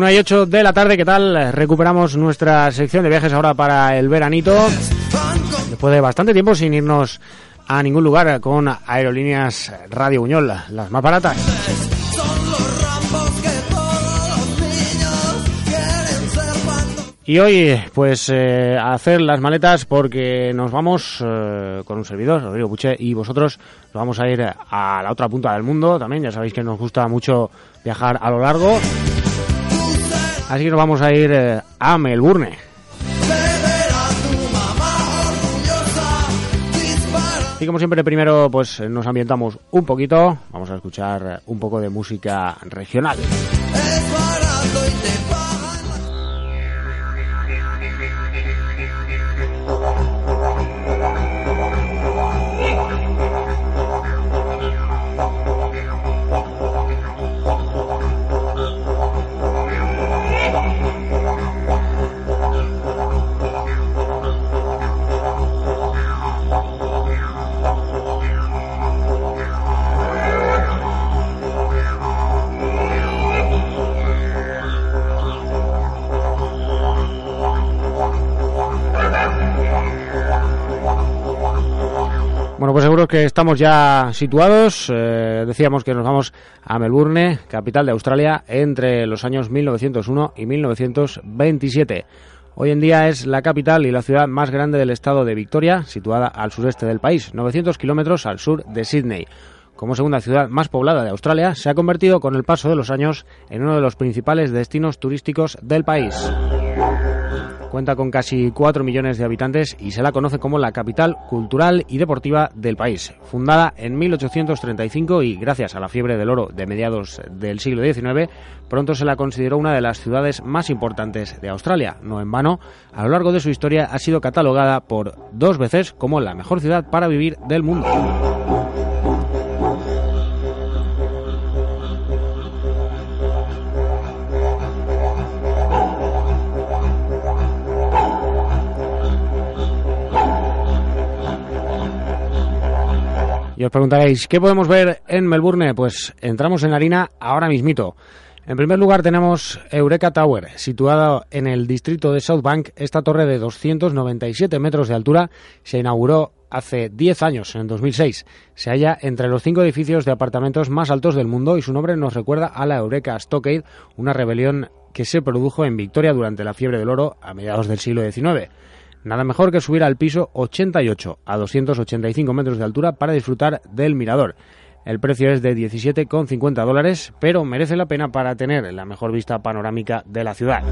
Una y ocho de la tarde, ¿qué tal? Recuperamos nuestra sección de viajes ahora para el veranito. Después de bastante tiempo sin irnos a ningún lugar con aerolíneas Radio Buñol, las más baratas. Y hoy, pues, eh, a hacer las maletas porque nos vamos eh, con un servidor, Rodrigo Puche, y vosotros nos vamos a ir a la otra punta del mundo también. Ya sabéis que nos gusta mucho viajar a lo largo. Así que nos vamos a ir eh, a Melbourne. Y como siempre, primero pues nos ambientamos un poquito. Vamos a escuchar un poco de música regional. Bueno, pues que estamos ya situados. Eh, decíamos que nos vamos a Melbourne, capital de Australia, entre los años 1901 y 1927. Hoy en día es la capital y la ciudad más grande del estado de Victoria, situada al sureste del país, 900 kilómetros al sur de Sydney. Como segunda ciudad más poblada de Australia, se ha convertido con el paso de los años en uno de los principales destinos turísticos del país. Cuenta con casi 4 millones de habitantes y se la conoce como la capital cultural y deportiva del país. Fundada en 1835 y gracias a la fiebre del oro de mediados del siglo XIX, pronto se la consideró una de las ciudades más importantes de Australia. No en vano, a lo largo de su historia ha sido catalogada por dos veces como la mejor ciudad para vivir del mundo. Y os preguntaréis, ¿qué podemos ver en Melbourne? Pues entramos en la harina ahora mismito. En primer lugar tenemos Eureka Tower, situada en el distrito de South Bank. Esta torre de 297 metros de altura se inauguró hace 10 años, en 2006. Se halla entre los cinco edificios de apartamentos más altos del mundo y su nombre nos recuerda a la Eureka Stockade, una rebelión que se produjo en Victoria durante la fiebre del oro a mediados del siglo XIX. Nada mejor que subir al piso 88 a 285 metros de altura para disfrutar del mirador. El precio es de 17,50 dólares, pero merece la pena para tener la mejor vista panorámica de la ciudad.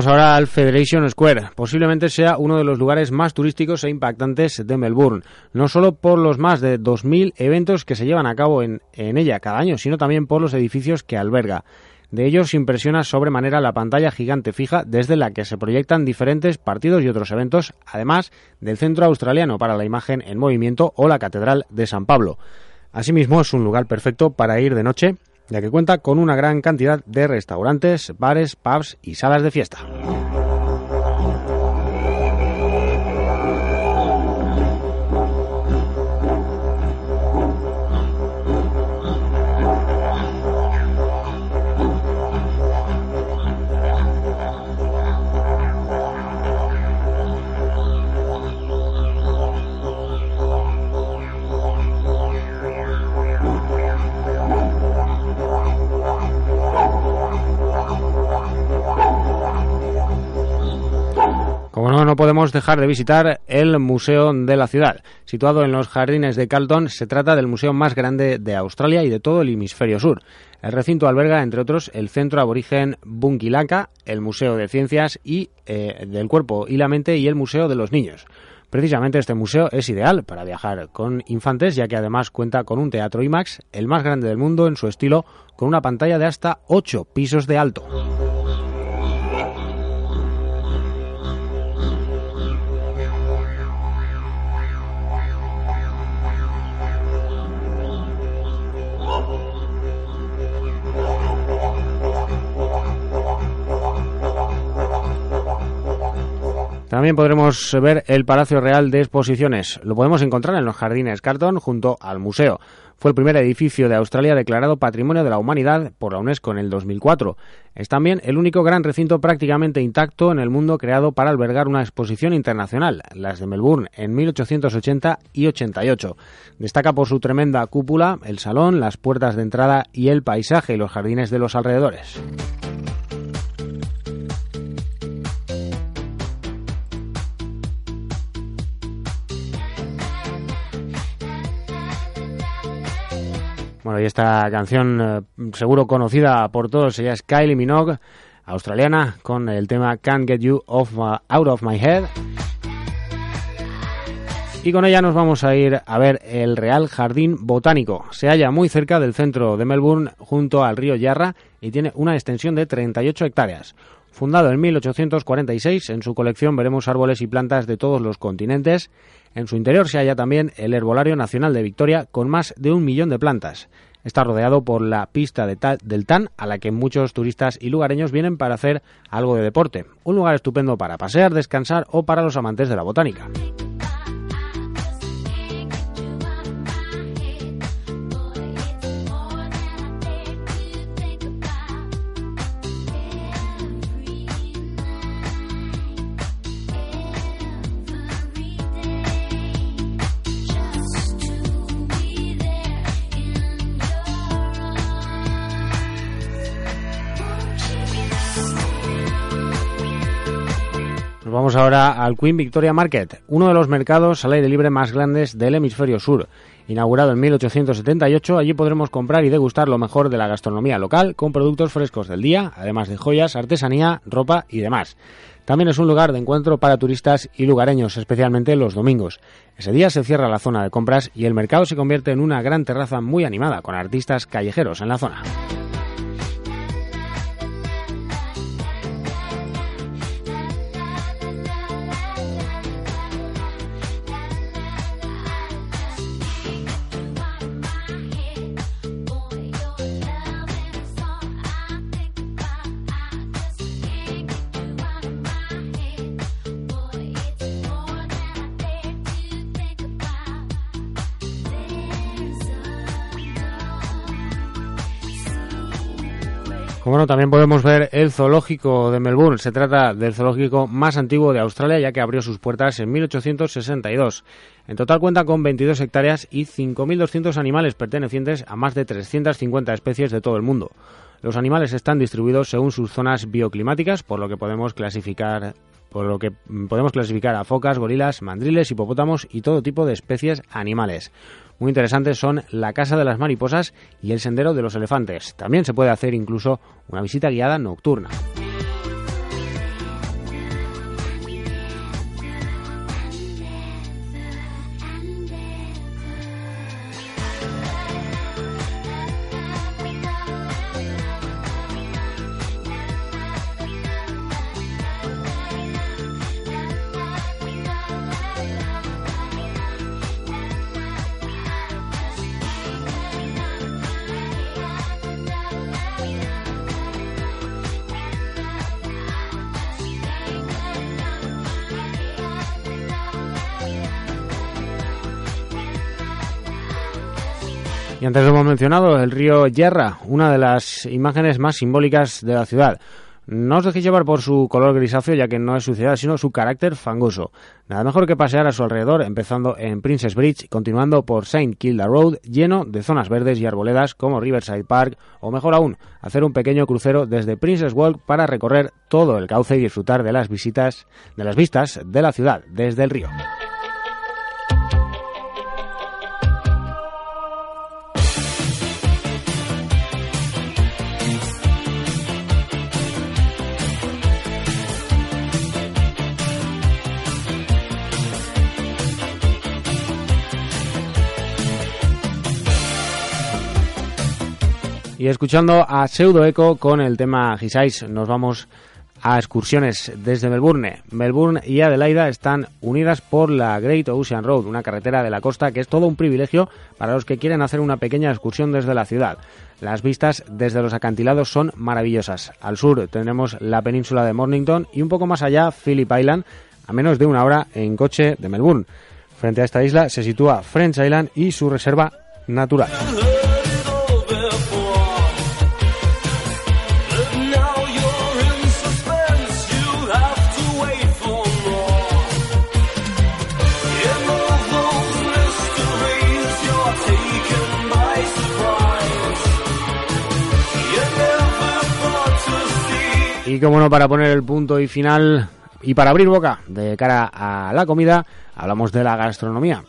Vamos ahora al Federation Square. Posiblemente sea uno de los lugares más turísticos e impactantes de Melbourne, no solo por los más de 2.000 eventos que se llevan a cabo en, en ella cada año, sino también por los edificios que alberga. De ellos impresiona sobremanera la pantalla gigante fija desde la que se proyectan diferentes partidos y otros eventos, además del Centro Australiano para la Imagen en Movimiento o la Catedral de San Pablo. Asimismo, es un lugar perfecto para ir de noche ya que cuenta con una gran cantidad de restaurantes, bares, pubs y salas de fiesta. Dejar de visitar el Museo de la Ciudad. Situado en los jardines de Carlton, se trata del museo más grande de Australia y de todo el hemisferio sur. El recinto alberga, entre otros, el Centro Aborigen Bunkilaka, el Museo de Ciencias y eh, del Cuerpo y la Mente y el Museo de los Niños. Precisamente este museo es ideal para viajar con infantes, ya que además cuenta con un teatro IMAX, el más grande del mundo en su estilo, con una pantalla de hasta 8 pisos de alto. También podremos ver el Palacio Real de Exposiciones. Lo podemos encontrar en los Jardines Carton junto al museo. Fue el primer edificio de Australia declarado Patrimonio de la Humanidad por la UNESCO en el 2004. Es también el único gran recinto prácticamente intacto en el mundo creado para albergar una exposición internacional, las de Melbourne, en 1880 y 88. Destaca por su tremenda cúpula, el salón, las puertas de entrada y el paisaje y los jardines de los alrededores. Bueno, y esta canción eh, seguro conocida por todos, ella es Kylie Minogue, australiana, con el tema Can't Get You off Out of My Head. Y con ella nos vamos a ir a ver el Real Jardín Botánico. Se halla muy cerca del centro de Melbourne, junto al río Yarra, y tiene una extensión de 38 hectáreas. Fundado en 1846, en su colección veremos árboles y plantas de todos los continentes en su interior se halla también el Herbolario Nacional de Victoria con más de un millón de plantas. Está rodeado por la pista del TAN, a la que muchos turistas y lugareños vienen para hacer algo de deporte. Un lugar estupendo para pasear, descansar o para los amantes de la botánica. Vamos ahora al Queen Victoria Market, uno de los mercados al aire libre más grandes del hemisferio sur. Inaugurado en 1878, allí podremos comprar y degustar lo mejor de la gastronomía local con productos frescos del día, además de joyas, artesanía, ropa y demás. También es un lugar de encuentro para turistas y lugareños, especialmente los domingos. Ese día se cierra la zona de compras y el mercado se convierte en una gran terraza muy animada con artistas callejeros en la zona. Bueno, también podemos ver el zoológico de Melbourne. Se trata del zoológico más antiguo de Australia, ya que abrió sus puertas en 1862. En total cuenta con 22 hectáreas y 5.200 animales pertenecientes a más de 350 especies de todo el mundo. Los animales están distribuidos según sus zonas bioclimáticas, por lo que podemos clasificar por lo que podemos clasificar a focas, gorilas, mandriles, hipopótamos y todo tipo de especies animales muy interesantes son la Casa de las Mariposas y el Sendero de los Elefantes. También se puede hacer incluso una visita guiada nocturna. Y antes hemos mencionado, el río Yerra, una de las imágenes más simbólicas de la ciudad. No os dejéis llevar por su color grisáceo, ya que no es suciedad, sino su carácter fangoso. Nada mejor que pasear a su alrededor, empezando en Princess Bridge, continuando por St. Kilda Road, lleno de zonas verdes y arboledas como Riverside Park, o mejor aún, hacer un pequeño crucero desde Princess Walk para recorrer todo el cauce y disfrutar de las visitas, de las vistas de la ciudad desde el río. Y escuchando a Pseudo Eco con el tema Gisais, nos vamos a excursiones desde Melbourne. Melbourne y Adelaida están unidas por la Great Ocean Road, una carretera de la costa que es todo un privilegio para los que quieren hacer una pequeña excursión desde la ciudad. Las vistas desde los acantilados son maravillosas. Al sur tenemos la península de Mornington y un poco más allá Phillip Island, a menos de una hora en coche de Melbourne. Frente a esta isla se sitúa French Island y su reserva natural. Y como no, para poner el punto y final y para abrir boca de cara a la comida, hablamos de la gastronomía.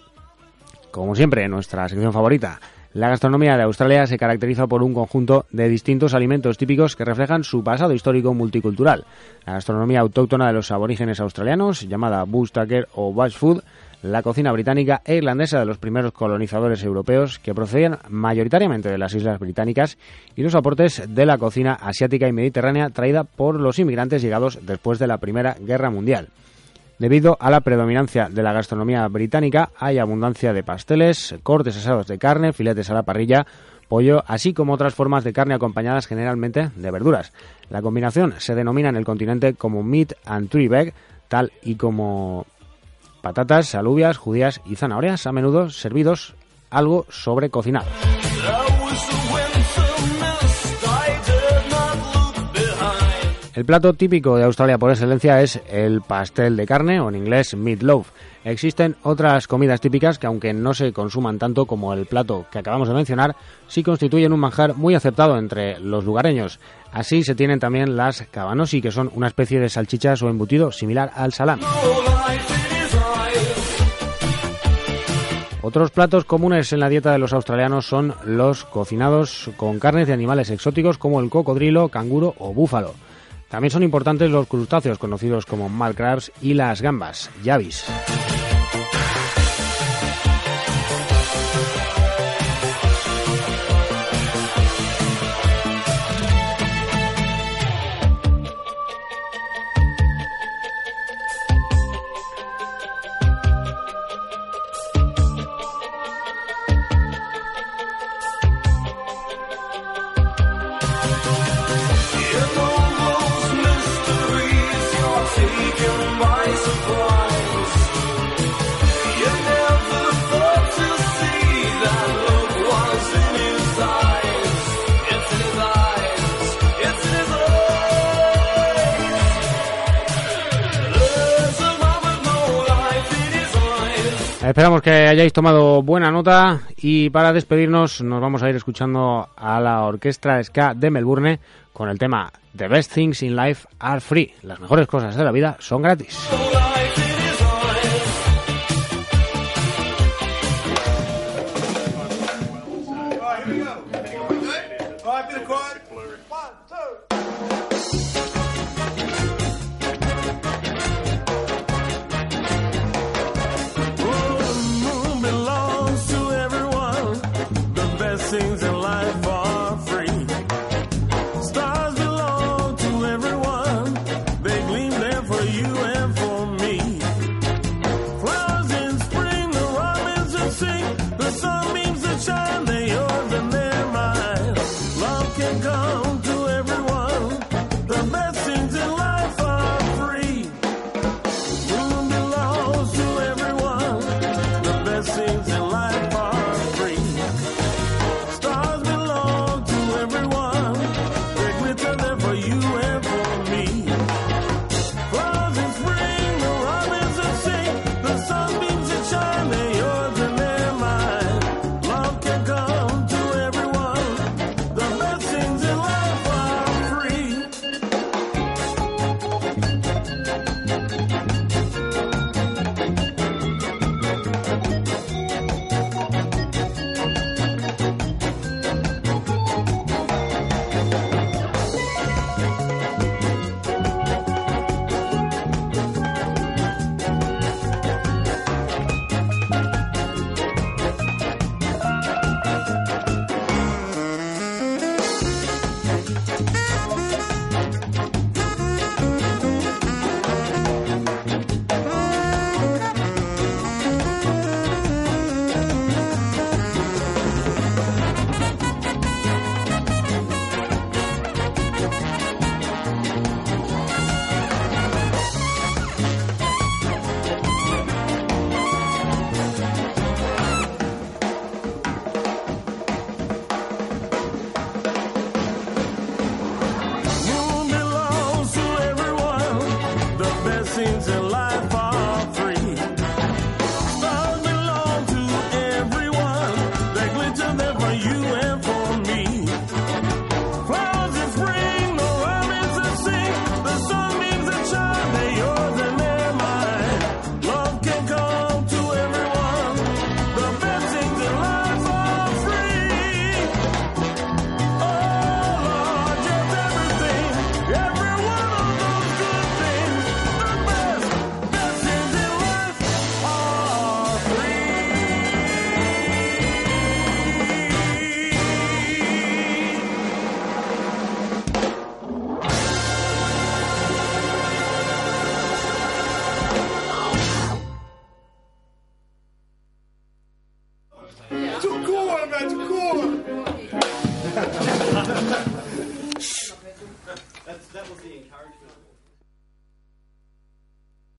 Como siempre, nuestra sección favorita. La gastronomía de Australia se caracteriza por un conjunto de distintos alimentos típicos que reflejan su pasado histórico multicultural. La gastronomía autóctona de los aborígenes australianos, llamada Bush Tucker o Bush Food, la cocina británica e irlandesa de los primeros colonizadores europeos que procedían mayoritariamente de las islas británicas y los aportes de la cocina asiática y mediterránea traída por los inmigrantes llegados después de la Primera Guerra Mundial. Debido a la predominancia de la gastronomía británica, hay abundancia de pasteles, cortes asados de carne, filetes a la parrilla, pollo, así como otras formas de carne acompañadas generalmente de verduras. La combinación se denomina en el continente como meat and tree bag, tal y como patatas, alubias, judías y zanahorias, a menudo servidos algo sobrecocinados. El plato típico de Australia por excelencia es el pastel de carne o en inglés meatloaf. Existen otras comidas típicas que aunque no se consuman tanto como el plato que acabamos de mencionar, sí constituyen un manjar muy aceptado entre los lugareños. Así se tienen también las cabanosi, que son una especie de salchichas o embutido similar al salami. Otros platos comunes en la dieta de los australianos son los cocinados con carnes de animales exóticos como el cocodrilo, canguro o búfalo. También son importantes los crustáceos conocidos como mud crabs y las gambas, yavis. Esperamos que hayáis tomado buena nota y para despedirnos nos vamos a ir escuchando a la orquesta Ska de Melbourne con el tema The Best Things in Life Are Free. Las mejores cosas de la vida son gratis. seems alive.